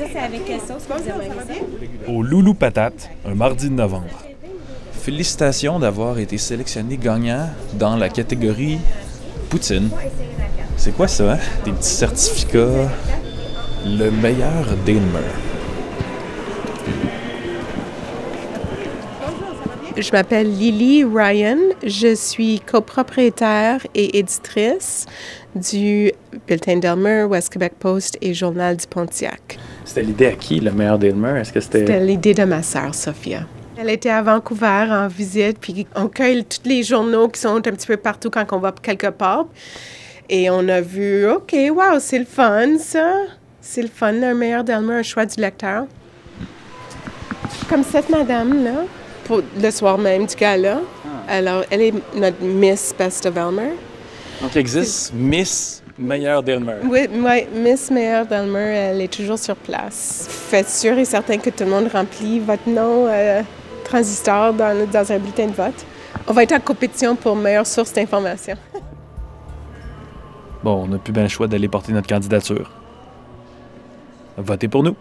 Avec quelle sauce vous aimeriez ça? Au Loulou Patate, un mardi de novembre. Félicitations d'avoir été sélectionné gagnant dans la catégorie Poutine. C'est quoi ça, hein? Des petits certificats. Le meilleur Danemer. Je m'appelle Lily Ryan. Je suis copropriétaire et éditrice du Bulletin d'Elmer, West Québec Post et Journal du Pontiac. C'était l'idée à qui, le meilleur? Est-ce que c'était... C'était l'idée de ma sœur, Sophia. Elle était à Vancouver en visite, puis on cueille tous les journaux qui sont un petit peu partout quand on va quelque part. Et on a vu, OK, wow, c'est le fun, ça. C'est le fun, un meilleur Delmer, un choix du lecteur. Comme cette madame-là, pour le soir même du gala. Alors, elle est notre Miss Best of Elmer. Donc, il existe Miss Meilleur Danemer. Oui, oui, Miss Meilleur Delmer, elle est toujours sur place. Faites sûr et certain que tout le monde remplit votre nom euh, transistor dans, dans un bulletin de vote. On va être en compétition pour meilleure source d'information. Bon, on n'a plus bien le choix d'aller porter notre candidature. Votez pour nous.